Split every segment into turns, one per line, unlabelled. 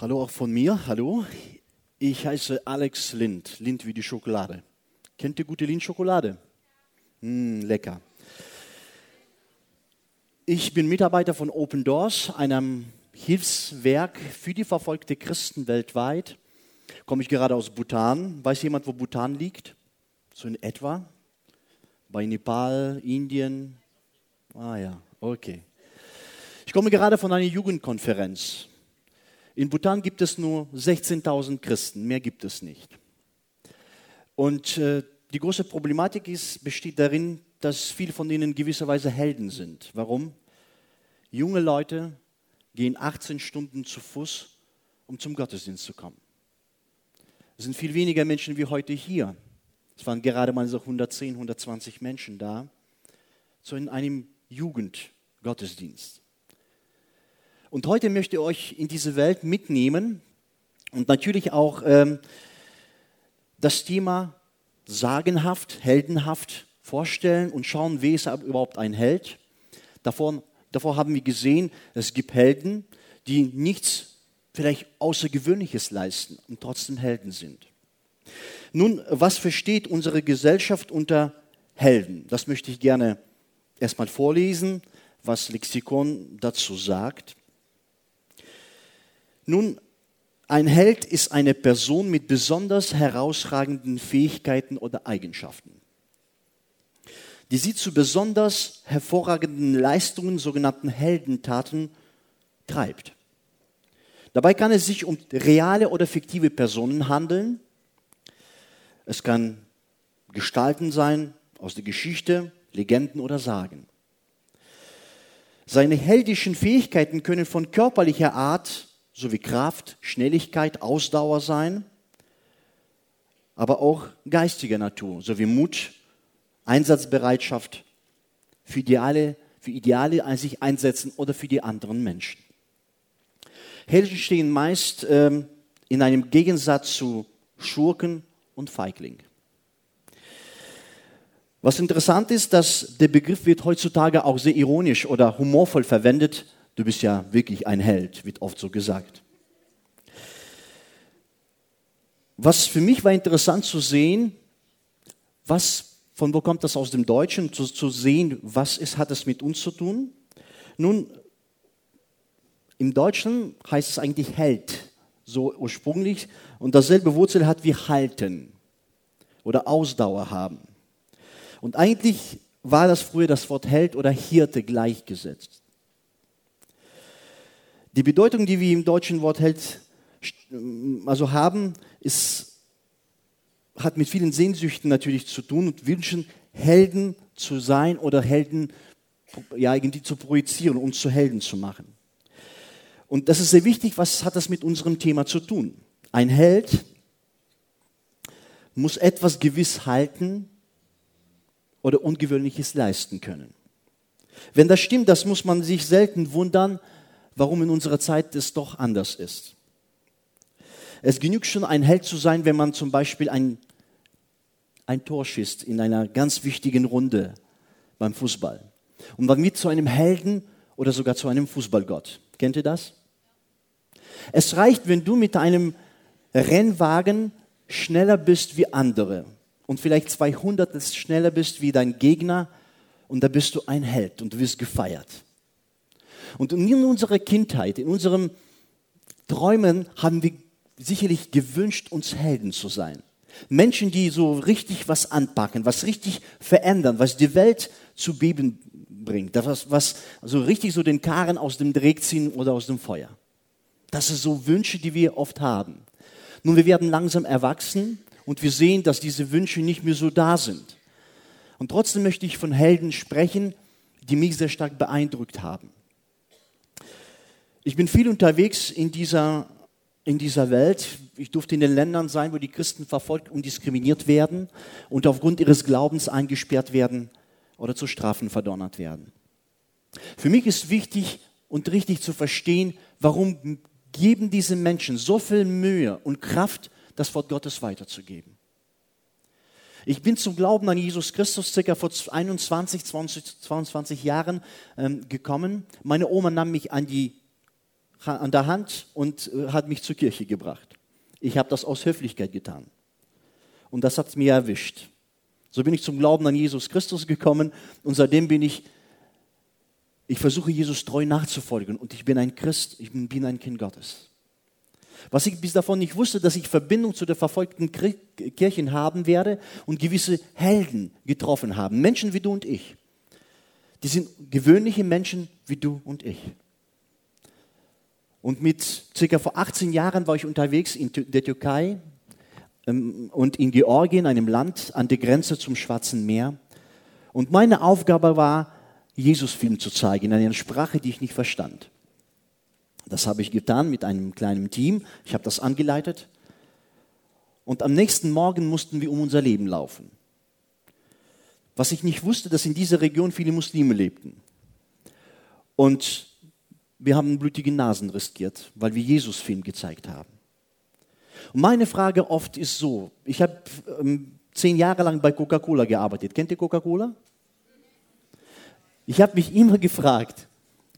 Hallo auch von mir. Hallo. Ich heiße Alex Lind. Lind wie die Schokolade. Kennt ihr gute Lind-Schokolade? Mm, lecker. Ich bin Mitarbeiter von Open Doors, einem Hilfswerk für die verfolgte Christen weltweit. Komme ich gerade aus Bhutan. Weiß jemand, wo Bhutan liegt? So in etwa? Bei Nepal, Indien? Ah ja, okay. Ich komme gerade von einer Jugendkonferenz. In Bhutan gibt es nur 16.000 Christen, mehr gibt es nicht. Und äh, die große Problematik ist, besteht darin, dass viele von ihnen gewisserweise Helden sind. Warum? Junge Leute gehen 18 Stunden zu Fuß, um zum Gottesdienst zu kommen. Es sind viel weniger Menschen wie heute hier. Es waren gerade mal so 110, 120 Menschen da, so in einem Jugendgottesdienst. Und heute möchte ich euch in diese Welt mitnehmen und natürlich auch ähm, das Thema sagenhaft, heldenhaft vorstellen und schauen, wer ist überhaupt ein Held. Davor, davor haben wir gesehen, es gibt Helden, die nichts vielleicht Außergewöhnliches leisten und trotzdem Helden sind. Nun, was versteht unsere Gesellschaft unter Helden? Das möchte ich gerne erstmal vorlesen, was Lexikon dazu sagt. Nun, ein Held ist eine Person mit besonders herausragenden Fähigkeiten oder Eigenschaften, die sie zu besonders hervorragenden Leistungen, sogenannten Heldentaten, treibt. Dabei kann es sich um reale oder fiktive Personen handeln. Es kann Gestalten sein aus der Geschichte, Legenden oder Sagen. Seine heldischen Fähigkeiten können von körperlicher Art sowie Kraft, Schnelligkeit, Ausdauer sein, aber auch geistiger Natur, sowie Mut, Einsatzbereitschaft für Ideale, für Ideale sich einsetzen oder für die anderen Menschen. Helden stehen meist ähm, in einem Gegensatz zu Schurken und Feigling. Was interessant ist, dass der Begriff wird heutzutage auch sehr ironisch oder humorvoll verwendet, du bist ja wirklich ein Held, wird oft so gesagt. Was für mich war interessant zu sehen, was, von wo kommt das aus dem Deutschen, zu, zu sehen, was ist, hat es mit uns zu tun. Nun, im Deutschen heißt es eigentlich Held, so ursprünglich, und dasselbe Wurzel hat wie halten oder Ausdauer haben. Und eigentlich war das früher das Wort Held oder Hirte gleichgesetzt. Die Bedeutung, die wir im deutschen Wort Held also haben, ist, hat mit vielen Sehnsüchten natürlich zu tun und Wünschen, Helden zu sein oder Helden ja, irgendwie zu projizieren, uns zu Helden zu machen. Und das ist sehr wichtig, was hat das mit unserem Thema zu tun? Ein Held muss etwas gewiss halten oder Ungewöhnliches leisten können. Wenn das stimmt, das muss man sich selten wundern, warum in unserer Zeit es doch anders ist. Es genügt schon, ein Held zu sein, wenn man zum Beispiel ein, ein Tor schießt in einer ganz wichtigen Runde beim Fußball. Und man wird zu einem Helden oder sogar zu einem Fußballgott. Kennt ihr das? Es reicht, wenn du mit einem Rennwagen schneller bist wie andere und vielleicht 200 schneller bist wie dein Gegner und da bist du ein Held und du wirst gefeiert. Und in unserer Kindheit, in unseren Träumen haben wir sicherlich gewünscht, uns Helden zu sein. Menschen, die so richtig was anpacken, was richtig verändern, was die Welt zu beben bringt, was, was so richtig so den Karren aus dem Dreck ziehen oder aus dem Feuer. Das sind so Wünsche, die wir oft haben. Nun, wir werden langsam erwachsen und wir sehen, dass diese Wünsche nicht mehr so da sind. Und trotzdem möchte ich von Helden sprechen, die mich sehr stark beeindruckt haben. Ich bin viel unterwegs in dieser, in dieser Welt. Ich durfte in den Ländern sein, wo die Christen verfolgt und diskriminiert werden und aufgrund ihres Glaubens eingesperrt werden oder zu Strafen verdonnert werden. Für mich ist wichtig und richtig zu verstehen, warum geben diese Menschen so viel Mühe und Kraft, das Wort Gottes weiterzugeben. Ich bin zum Glauben an Jesus Christus circa vor 21, 20, 22 Jahren ähm, gekommen. Meine Oma nahm mich an die an der Hand und äh, hat mich zur Kirche gebracht. Ich habe das aus Höflichkeit getan. Und das hat es mir erwischt. So bin ich zum Glauben an Jesus Christus gekommen und seitdem bin ich, ich versuche Jesus treu nachzufolgen und ich bin ein Christ, ich bin ein Kind Gottes. Was ich bis davon nicht wusste, dass ich Verbindung zu der verfolgten Kirchen haben werde und gewisse Helden getroffen haben. Menschen wie du und ich. Die sind gewöhnliche Menschen wie du und ich. Und mit circa vor 18 Jahren war ich unterwegs in der Türkei ähm, und in Georgien, einem Land an der Grenze zum Schwarzen Meer. Und meine Aufgabe war, Jesus-Film zu zeigen in einer Sprache, die ich nicht verstand. Das habe ich getan mit einem kleinen Team. Ich habe das angeleitet. Und am nächsten Morgen mussten wir um unser Leben laufen. Was ich nicht wusste, dass in dieser Region viele Muslime lebten. Und wir haben blutige Nasen riskiert, weil wir Jesus-Film gezeigt haben. Und meine Frage oft ist so, ich habe ähm, zehn Jahre lang bei Coca-Cola gearbeitet. Kennt ihr Coca-Cola? Ich habe mich immer gefragt,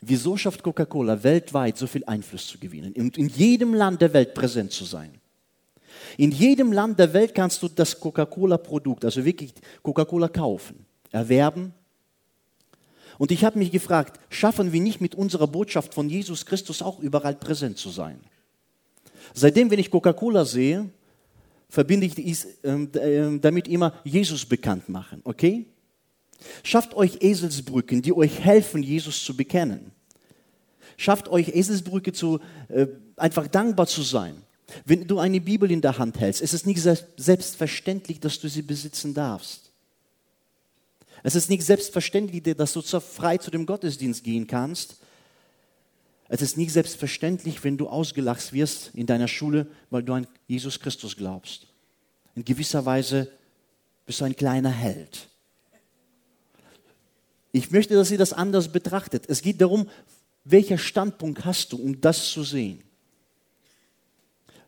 wieso schafft Coca-Cola weltweit so viel Einfluss zu gewinnen und in jedem Land der Welt präsent zu sein? In jedem Land der Welt kannst du das Coca-Cola-Produkt, also wirklich Coca-Cola kaufen, erwerben. Und ich habe mich gefragt, schaffen wir nicht mit unserer Botschaft von Jesus Christus auch überall präsent zu sein? Seitdem, wenn ich Coca-Cola sehe, verbinde ich dies, äh, damit immer Jesus bekannt machen, okay? Schafft euch Eselsbrücken, die euch helfen, Jesus zu bekennen. Schafft euch Eselsbrücke zu, äh, einfach dankbar zu sein. Wenn du eine Bibel in der Hand hältst, ist es nicht selbstverständlich, dass du sie besitzen darfst. Es ist nicht selbstverständlich, dass du frei zu dem Gottesdienst gehen kannst. Es ist nicht selbstverständlich, wenn du ausgelacht wirst in deiner Schule, weil du an Jesus Christus glaubst. In gewisser Weise bist du ein kleiner Held. Ich möchte, dass ihr das anders betrachtet. Es geht darum, welcher Standpunkt hast du, um das zu sehen.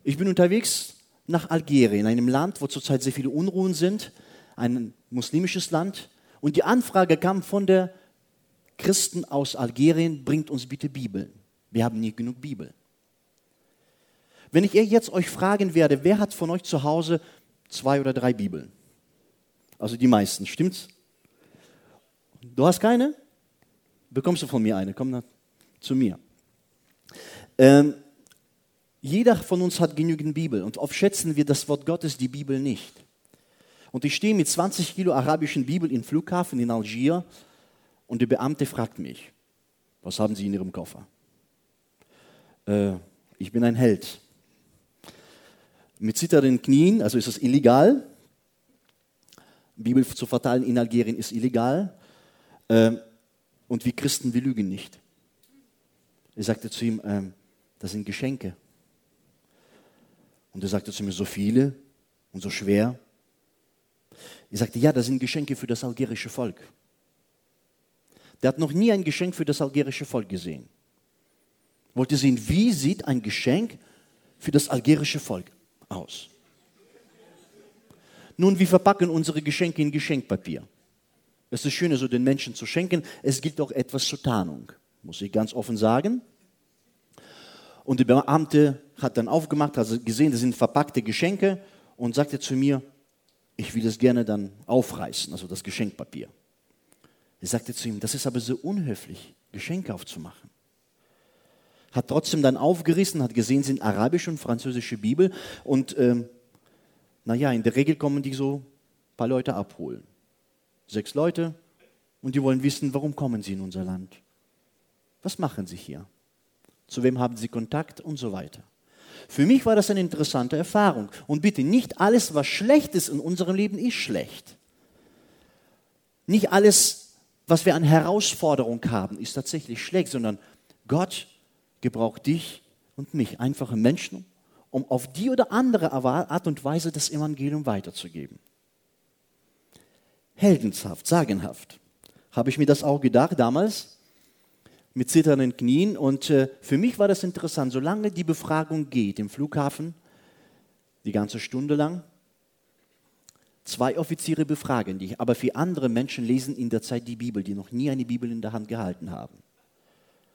Ich bin unterwegs nach Algerien, einem Land, wo zurzeit sehr viele Unruhen sind, ein muslimisches Land. Und die Anfrage kam von der Christen aus Algerien, bringt uns bitte Bibeln. Wir haben nicht genug Bibel. Wenn ich jetzt euch fragen werde, wer hat von euch zu Hause zwei oder drei Bibeln? Also die meisten, stimmt's? Du hast keine? Bekommst du von mir eine? Komm zu mir. Ähm, jeder von uns hat genügend Bibel und oft schätzen wir das Wort Gottes, die Bibel nicht. Und ich stehe mit 20 Kilo arabischen Bibel im Flughafen in Algier und der Beamte fragt mich, was haben Sie in Ihrem Koffer? Äh, ich bin ein Held. Mit zitternden Knien, also ist es illegal. Bibel zu verteilen in Algerien ist illegal. Ähm, und wir Christen, wir lügen nicht. Er sagte zu ihm, ähm, das sind Geschenke. Und er sagte zu mir, so viele und so schwer. Ich sagte, ja, das sind Geschenke für das algerische Volk. Der hat noch nie ein Geschenk für das algerische Volk gesehen. Wollte sehen, wie sieht ein Geschenk für das algerische Volk aus? Nun, wir verpacken unsere Geschenke in Geschenkpapier. Es ist das Schöne, so den Menschen zu schenken. Es gilt auch etwas zur Tarnung, muss ich ganz offen sagen. Und der Beamte hat dann aufgemacht, hat gesehen, das sind verpackte Geschenke und sagte zu mir, ich will das gerne dann aufreißen, also das Geschenkpapier. Er sagte zu ihm, das ist aber so unhöflich, Geschenke aufzumachen. Hat trotzdem dann aufgerissen, hat gesehen, sind arabische und französische Bibel und ähm, naja, in der Regel kommen die so ein paar Leute abholen sechs Leute und die wollen wissen, warum kommen sie in unser Land? Was machen sie hier? Zu wem haben sie Kontakt und so weiter. Für mich war das eine interessante Erfahrung. Und bitte, nicht alles, was schlecht ist in unserem Leben, ist schlecht. Nicht alles, was wir an Herausforderung haben, ist tatsächlich schlecht, sondern Gott gebraucht dich und mich, einfache Menschen, um auf die oder andere Art und Weise das Evangelium weiterzugeben heldenshaft, sagenhaft. Habe ich mir das auch gedacht damals mit zitternden Knien. Und äh, für mich war das interessant, solange die Befragung geht im Flughafen, die ganze Stunde lang, zwei Offiziere befragen dich, aber für andere Menschen lesen in der Zeit die Bibel, die noch nie eine Bibel in der Hand gehalten haben.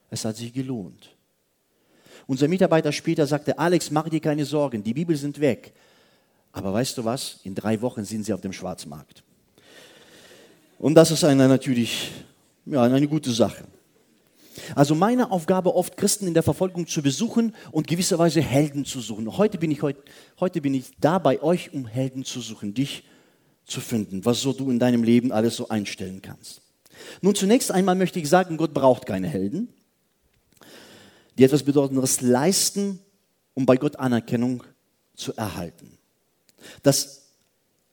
Es hat sich gelohnt. Unser Mitarbeiter später sagte, Alex, mach dir keine Sorgen, die Bibel sind weg. Aber weißt du was? In drei Wochen sind sie auf dem Schwarzmarkt. Und das ist eine natürlich ja, eine gute Sache. Also meine Aufgabe oft, Christen in der Verfolgung zu besuchen und gewisserweise Helden zu suchen. Heute bin ich, heute, heute bin ich da bei euch, um Helden zu suchen, dich zu finden, was so du in deinem Leben alles so einstellen kannst. Nun zunächst einmal möchte ich sagen, Gott braucht keine Helden, die etwas Bedeutendes leisten, um bei Gott Anerkennung zu erhalten. Das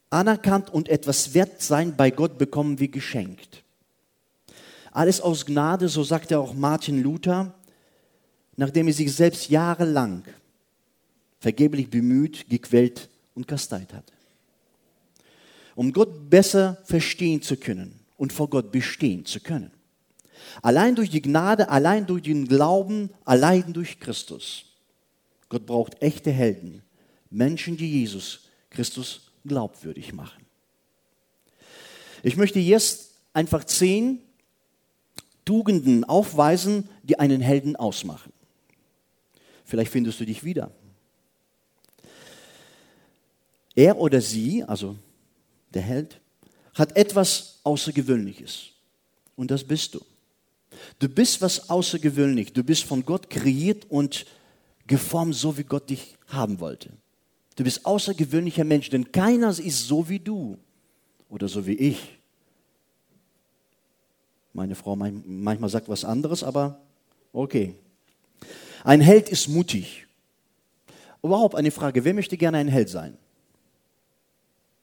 anerkannt und etwas wert sein bei Gott bekommen wir geschenkt. Alles aus Gnade, so sagte auch Martin Luther, nachdem er sich selbst jahrelang vergeblich bemüht, gequält und kasteit hat. Um Gott besser verstehen zu können und vor Gott bestehen zu können. Allein durch die Gnade, allein durch den Glauben, allein durch Christus. Gott braucht echte Helden, Menschen, die Jesus Christus glaubwürdig machen. Ich möchte jetzt einfach zehn Tugenden aufweisen, die einen Helden ausmachen. Vielleicht findest du dich wieder. Er oder sie, also der Held, hat etwas Außergewöhnliches. Und das bist du. Du bist was außergewöhnlich. Du bist von Gott kreiert und geformt, so wie Gott dich haben wollte. Du bist außergewöhnlicher Mensch, denn keiner ist so wie du oder so wie ich. Meine Frau manchmal sagt was anderes, aber okay. Ein Held ist mutig. Überhaupt eine Frage, wer möchte gerne ein Held sein?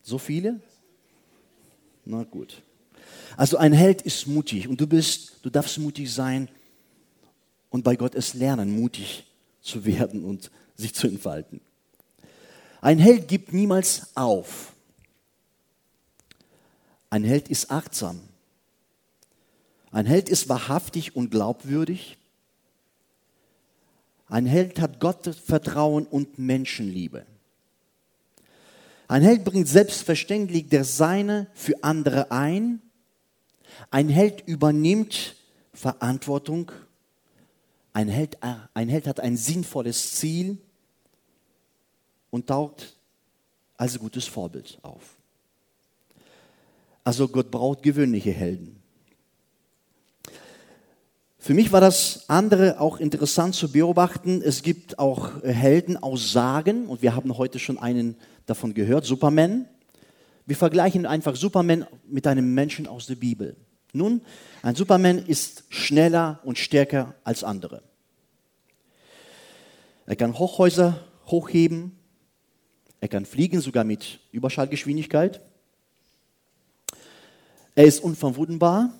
So viele? Na gut. Also ein Held ist mutig und du bist, du darfst mutig sein und bei Gott es lernen, mutig zu werden und sich zu entfalten. Ein Held gibt niemals auf. Ein Held ist achtsam. Ein Held ist wahrhaftig und glaubwürdig. Ein Held hat Gottvertrauen und Menschenliebe. Ein Held bringt selbstverständlich der Seine für andere ein. Ein Held übernimmt Verantwortung. Ein Held, ein Held hat ein sinnvolles Ziel und taugt als gutes Vorbild auf. Also Gott braucht gewöhnliche Helden. Für mich war das andere auch interessant zu beobachten. Es gibt auch Helden aus Sagen und wir haben heute schon einen davon gehört, Superman. Wir vergleichen einfach Superman mit einem Menschen aus der Bibel. Nun, ein Superman ist schneller und stärker als andere. Er kann Hochhäuser hochheben, er kann fliegen, sogar mit Überschallgeschwindigkeit. Er ist unverwundbar,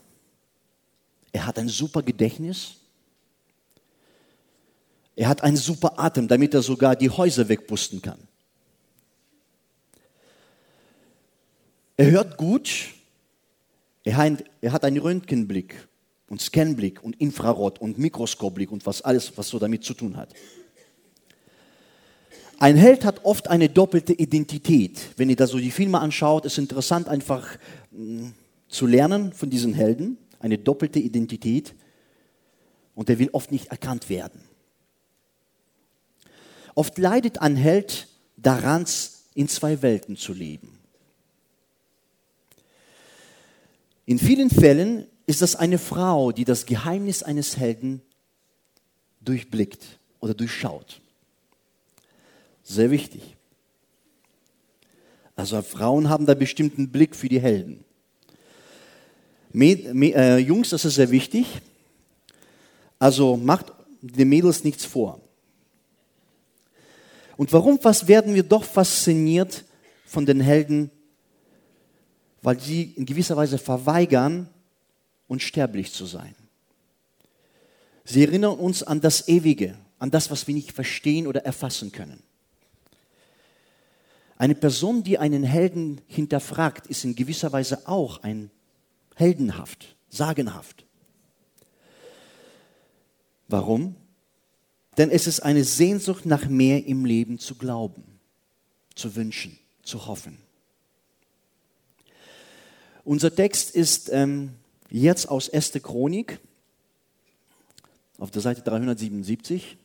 er hat ein super Gedächtnis. Er hat einen super Atem, damit er sogar die Häuser wegpusten kann. Er hört gut. Er hat einen Röntgenblick und Scanblick und Infrarot und Mikroskopblick und was alles, was so damit zu tun hat. Ein Held hat oft eine doppelte Identität. Wenn ihr da so die Filme anschaut, ist interessant einfach mm, zu lernen von diesen Helden eine doppelte Identität und er will oft nicht erkannt werden. Oft leidet ein Held daran, in zwei Welten zu leben. In vielen Fällen ist das eine Frau, die das Geheimnis eines Helden durchblickt oder durchschaut. Sehr wichtig. Also Frauen haben da bestimmten Blick für die Helden. Äh, Jungs, das ist sehr wichtig. Also macht den Mädels nichts vor. Und warum was werden wir doch fasziniert von den Helden? Weil sie in gewisser Weise verweigern, unsterblich zu sein. Sie erinnern uns an das Ewige, an das, was wir nicht verstehen oder erfassen können. Eine Person, die einen Helden hinterfragt, ist in gewisser Weise auch ein heldenhaft, sagenhaft. Warum? Denn es ist eine Sehnsucht nach mehr im Leben zu glauben, zu wünschen, zu hoffen. Unser Text ist ähm, jetzt aus 1. Chronik auf der Seite 377.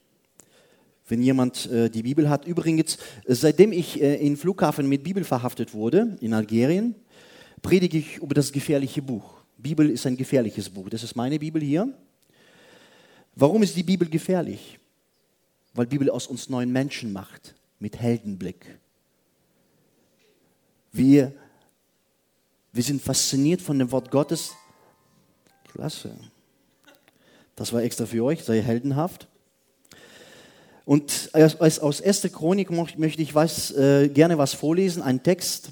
wenn jemand äh, die Bibel hat. Übrigens, äh, seitdem ich äh, in Flughafen mit Bibel verhaftet wurde, in Algerien, predige ich über das gefährliche Buch. Bibel ist ein gefährliches Buch. Das ist meine Bibel hier. Warum ist die Bibel gefährlich? Weil Bibel aus uns neuen Menschen macht, mit Heldenblick. Wir, wir sind fasziniert von dem Wort Gottes. Klasse. Das war extra für euch, sei heldenhaft. Und aus 1. Chronik möchte ich was, äh, gerne was vorlesen, ein Text,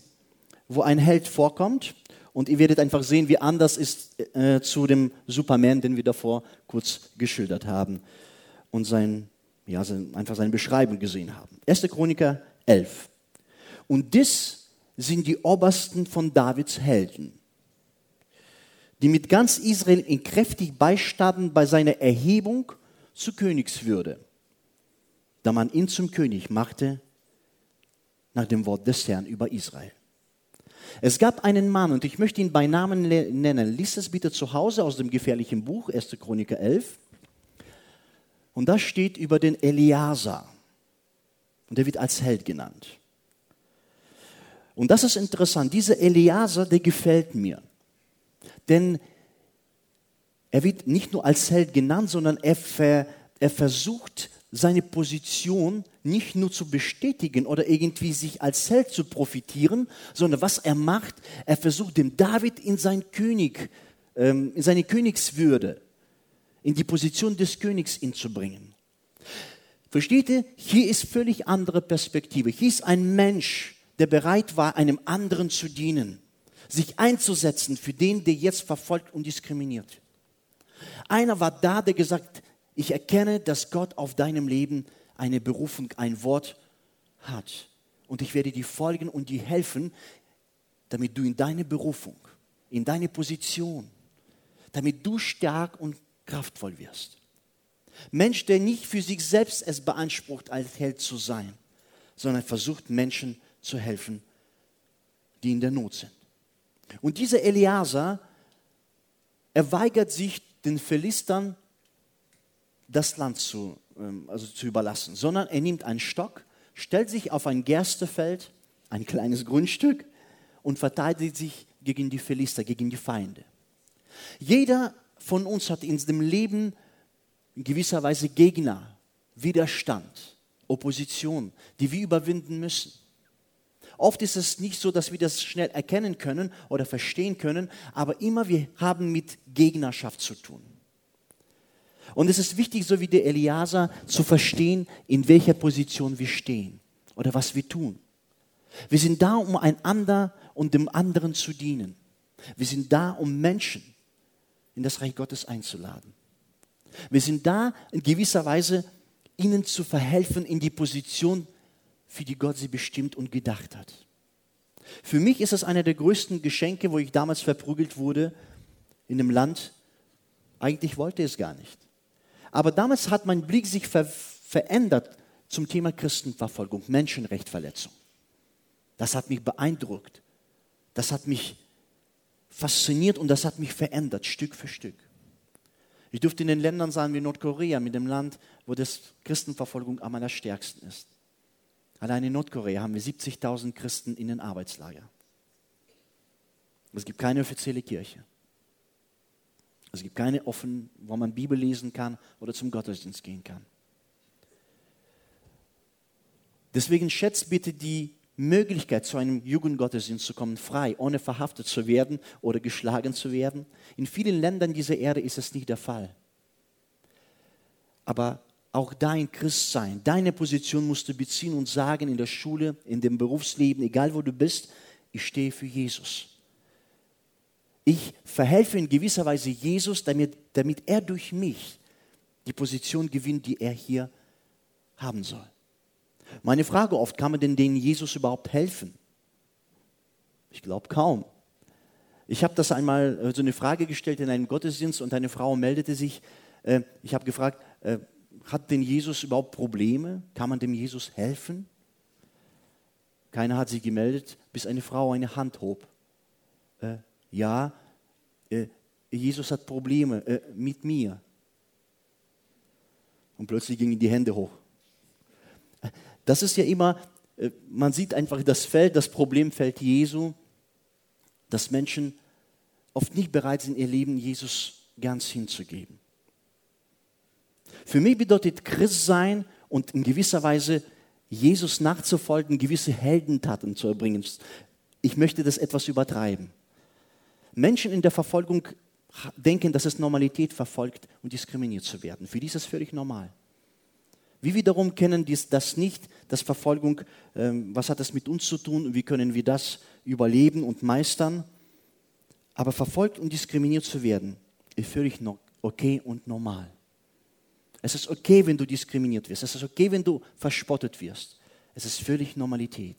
wo ein Held vorkommt. Und ihr werdet einfach sehen, wie anders ist äh, zu dem Superman, den wir davor kurz geschildert haben und sein, ja, sein, einfach seine Beschreibung gesehen haben. 1. Chroniker 11. Und das sind die Obersten von Davids Helden, die mit ganz Israel ihn kräftig beistanden bei seiner Erhebung zur Königswürde da man ihn zum König machte nach dem Wort des Herrn über Israel. Es gab einen Mann, und ich möchte ihn bei Namen nennen. Lies es bitte zu Hause aus dem gefährlichen Buch, 1. Chroniker 11. Und da steht über den Eliasa. Und der wird als Held genannt. Und das ist interessant. Dieser Eliasa, der gefällt mir. Denn er wird nicht nur als Held genannt, sondern er, ver, er versucht, seine Position nicht nur zu bestätigen oder irgendwie sich als Held zu profitieren, sondern was er macht, er versucht dem David in sein König, ähm, in seine Königswürde, in die Position des Königs ihn zu bringen. Versteht ihr? Hier ist völlig andere Perspektive. Hier ist ein Mensch, der bereit war, einem anderen zu dienen, sich einzusetzen für den, der jetzt verfolgt und diskriminiert. Einer war da, der gesagt, ich erkenne, dass Gott auf deinem Leben eine Berufung, ein Wort hat. Und ich werde dir folgen und dir helfen, damit du in deine Berufung, in deine Position, damit du stark und kraftvoll wirst. Mensch, der nicht für sich selbst es beansprucht, als Held zu sein, sondern versucht, Menschen zu helfen, die in der Not sind. Und dieser Eliasa, er weigert sich, den Philistern das Land zu, ähm, also zu überlassen, sondern er nimmt einen Stock, stellt sich auf ein Gerstefeld, ein kleines Grundstück und verteidigt sich gegen die Philister, gegen die Feinde. Jeder von uns hat in seinem Leben in gewisser Weise Gegner, Widerstand, Opposition, die wir überwinden müssen. Oft ist es nicht so, dass wir das schnell erkennen können oder verstehen können, aber immer wir haben mit Gegnerschaft zu tun. Und es ist wichtig, so wie der Eliasa, zu verstehen, in welcher Position wir stehen oder was wir tun. Wir sind da, um einander und dem anderen zu dienen. Wir sind da, um Menschen in das Reich Gottes einzuladen. Wir sind da, in gewisser Weise ihnen zu verhelfen in die Position, für die Gott sie bestimmt und gedacht hat. Für mich ist es einer der größten Geschenke, wo ich damals verprügelt wurde in einem Land. Eigentlich wollte es gar nicht. Aber damals hat mein Blick sich ver verändert zum Thema Christenverfolgung, Menschenrechtverletzung. Das hat mich beeindruckt. Das hat mich fasziniert und das hat mich verändert, Stück für Stück. Ich durfte in den Ländern sein wie Nordkorea, mit dem Land, wo das Christenverfolgung am allerstärksten ist. Allein in Nordkorea haben wir 70.000 Christen in den Arbeitslager. Es gibt keine offizielle Kirche. Es gibt keine offen, wo man Bibel lesen kann oder zum Gottesdienst gehen kann. Deswegen schätzt bitte die Möglichkeit, zu einem Jugendgottesdienst zu kommen, frei, ohne verhaftet zu werden oder geschlagen zu werden. In vielen Ländern dieser Erde ist es nicht der Fall. Aber auch dein Christsein, deine Position musst du beziehen und sagen in der Schule, in dem Berufsleben, egal wo du bist, ich stehe für Jesus. Ich verhelfe in gewisser Weise Jesus, damit, damit er durch mich die Position gewinnt, die er hier haben soll. Meine Frage oft, kann man denn denen Jesus überhaupt helfen? Ich glaube kaum. Ich habe das einmal äh, so eine Frage gestellt in einem Gottesdienst und eine Frau meldete sich. Äh, ich habe gefragt, äh, hat denn Jesus überhaupt Probleme? Kann man dem Jesus helfen? Keiner hat sich gemeldet, bis eine Frau eine Hand hob ja, äh, Jesus hat Probleme äh, mit mir. Und plötzlich gingen die Hände hoch. Das ist ja immer, äh, man sieht einfach das Feld, das Problemfeld Jesu, dass Menschen oft nicht bereit sind, ihr Leben Jesus ganz hinzugeben. Für mich bedeutet Christ sein und in gewisser Weise Jesus nachzufolgen, gewisse Heldentaten zu erbringen. Ich möchte das etwas übertreiben. Menschen in der Verfolgung denken, dass es Normalität verfolgt und diskriminiert zu werden. Für die ist es völlig normal. Wir wiederum kennen dies, das nicht, dass Verfolgung, ähm, was hat das mit uns zu tun wie können wir das überleben und meistern. Aber verfolgt und diskriminiert zu werden, ist völlig okay und normal. Es ist okay, wenn du diskriminiert wirst. Es ist okay, wenn du verspottet wirst. Es ist völlig Normalität.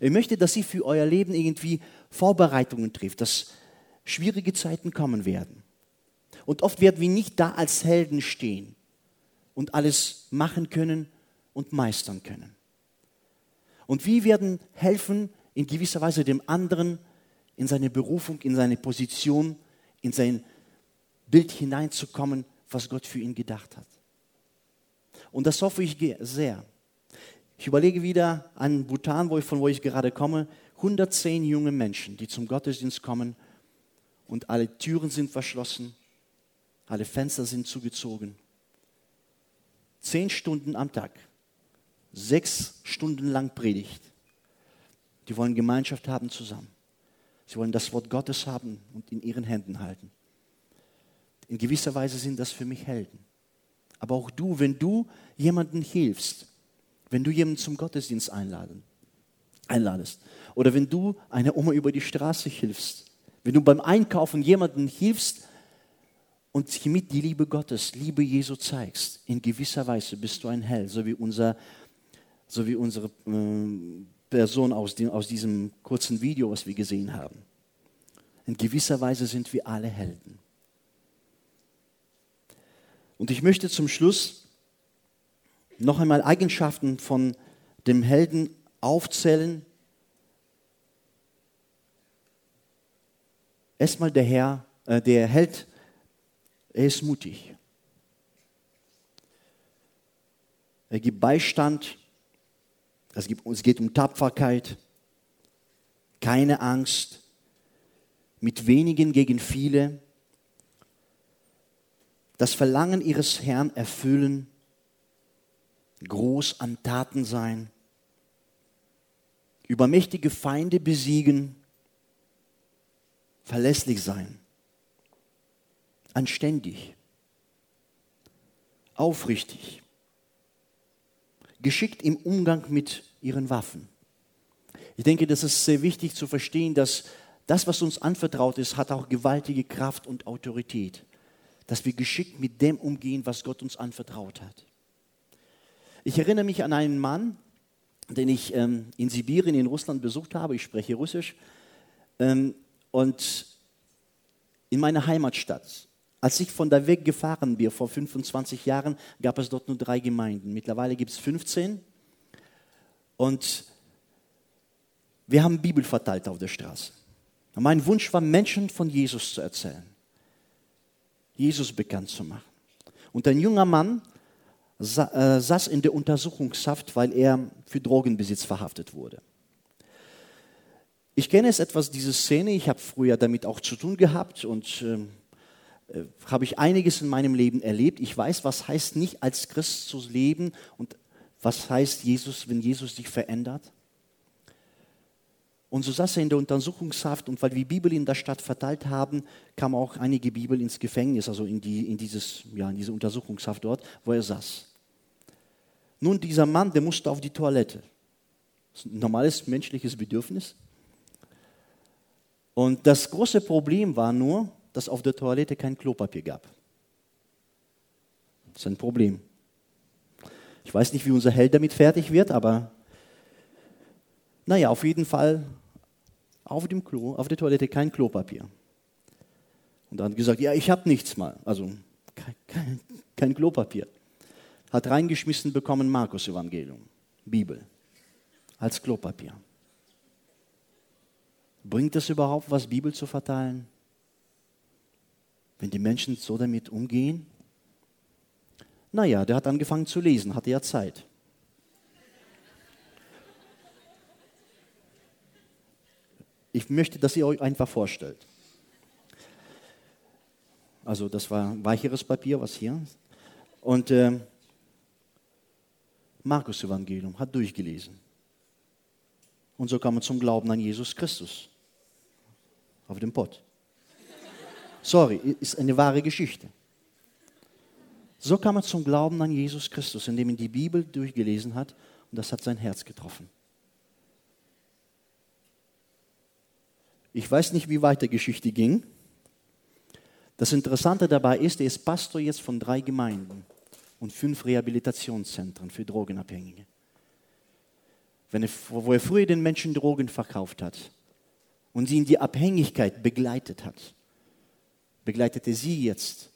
Ich möchte, dass ihr für euer Leben irgendwie Vorbereitungen trifft, dass schwierige Zeiten kommen werden. Und oft werden wir nicht da als Helden stehen und alles machen können und meistern können. Und wir werden helfen, in gewisser Weise dem anderen in seine Berufung, in seine Position, in sein Bild hineinzukommen, was Gott für ihn gedacht hat. Und das hoffe ich sehr. Ich überlege wieder an Bhutan, wo ich, von wo ich gerade komme, 110 junge Menschen, die zum Gottesdienst kommen und alle Türen sind verschlossen, alle Fenster sind zugezogen. Zehn Stunden am Tag, sechs Stunden lang Predigt. Die wollen Gemeinschaft haben zusammen. Sie wollen das Wort Gottes haben und in ihren Händen halten. In gewisser Weise sind das für mich Helden. Aber auch du, wenn du jemanden hilfst, wenn du jemanden zum Gottesdienst einladen, einladest, oder wenn du einer Oma über die Straße hilfst, wenn du beim Einkaufen jemanden hilfst und hiermit die Liebe Gottes, Liebe Jesu zeigst, in gewisser Weise bist du ein Held, so wie, unser, so wie unsere äh, Person aus, dem, aus diesem kurzen Video, was wir gesehen haben. In gewisser Weise sind wir alle Helden. Und ich möchte zum Schluss noch einmal Eigenschaften von dem Helden aufzählen. Erstmal der Herr, äh, der Held, er ist mutig. Er gibt Beistand. Es, gibt, es geht um Tapferkeit, keine Angst, mit wenigen gegen viele. Das Verlangen ihres Herrn erfüllen, groß an Taten sein, übermächtige Feinde besiegen, verlässlich sein, anständig, aufrichtig, geschickt im Umgang mit ihren Waffen. Ich denke, das ist sehr wichtig zu verstehen, dass das, was uns anvertraut ist, hat auch gewaltige Kraft und Autorität dass wir geschickt mit dem umgehen, was Gott uns anvertraut hat. Ich erinnere mich an einen Mann, den ich ähm, in Sibirien, in Russland besucht habe. Ich spreche Russisch. Ähm, und in meiner Heimatstadt, als ich von da weg gefahren bin, vor 25 Jahren, gab es dort nur drei Gemeinden. Mittlerweile gibt es 15. Und wir haben Bibel verteilt auf der Straße. Und mein Wunsch war, Menschen von Jesus zu erzählen. Jesus bekannt zu machen. Und ein junger Mann äh, saß in der Untersuchungshaft, weil er für Drogenbesitz verhaftet wurde. Ich kenne es etwas, diese Szene, ich habe früher damit auch zu tun gehabt und ähm, äh, habe ich einiges in meinem Leben erlebt. Ich weiß, was heißt nicht als Christ zu leben und was heißt Jesus, wenn Jesus dich verändert. Und so saß er in der Untersuchungshaft und weil wir Bibel in der Stadt verteilt haben, kam auch einige Bibel ins Gefängnis, also in, die, in, dieses, ja, in diese Untersuchungshaft dort, wo er saß. Nun, dieser Mann, der musste auf die Toilette. Das ist ein normales menschliches Bedürfnis. Und das große Problem war nur, dass auf der Toilette kein Klopapier gab. Das ist ein Problem. Ich weiß nicht, wie unser Held damit fertig wird, aber naja, auf jeden Fall auf dem Klo, auf der Toilette kein Klopapier. Und dann gesagt, ja, ich habe nichts mal, also kein, kein, kein Klopapier. Hat reingeschmissen bekommen Markus Evangelium, Bibel, als Klopapier. Bringt es überhaupt was, Bibel zu verteilen? Wenn die Menschen so damit umgehen? Naja, der hat angefangen zu lesen, hatte ja Zeit. Ich möchte, dass ihr euch einfach vorstellt. Also das war weicheres Papier, was hier. Und äh, Markus Evangelium hat durchgelesen. Und so kam er zum Glauben an Jesus Christus. Auf dem Pott. Sorry, ist eine wahre Geschichte. So kam er zum Glauben an Jesus Christus, indem er die Bibel durchgelesen hat und das hat sein Herz getroffen. Ich weiß nicht, wie weit die Geschichte ging. Das Interessante dabei ist, er ist Pastor jetzt von drei Gemeinden und fünf Rehabilitationszentren für Drogenabhängige. Er, wo er früher den Menschen Drogen verkauft hat und sie in die Abhängigkeit begleitet hat, begleitet er sie jetzt,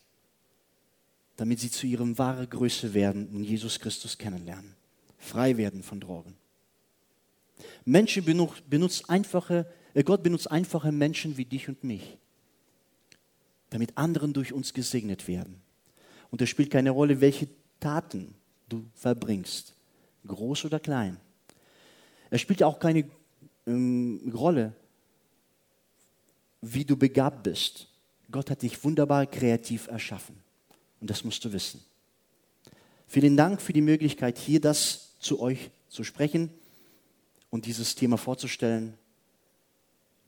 damit sie zu ihrem wahren Größe werden und Jesus Christus kennenlernen, frei werden von Drogen. Menschen benutzt einfache, äh, Gott benutzt einfache Menschen wie dich und mich, damit anderen durch uns gesegnet werden. Und es spielt keine Rolle, welche Taten du verbringst, groß oder klein. Es spielt auch keine ähm, Rolle, wie du begabt bist. Gott hat dich wunderbar kreativ erschaffen. Und das musst du wissen. Vielen Dank für die Möglichkeit, hier das zu euch zu sprechen und dieses Thema vorzustellen.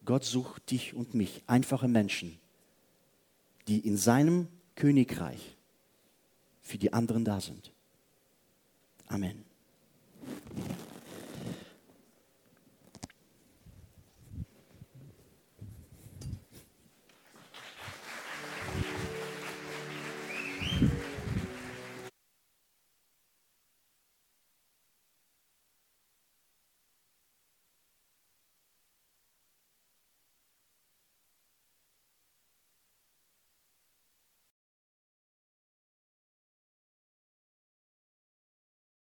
Gott sucht dich und mich, einfache Menschen, die in seinem Königreich für die anderen da sind. Amen.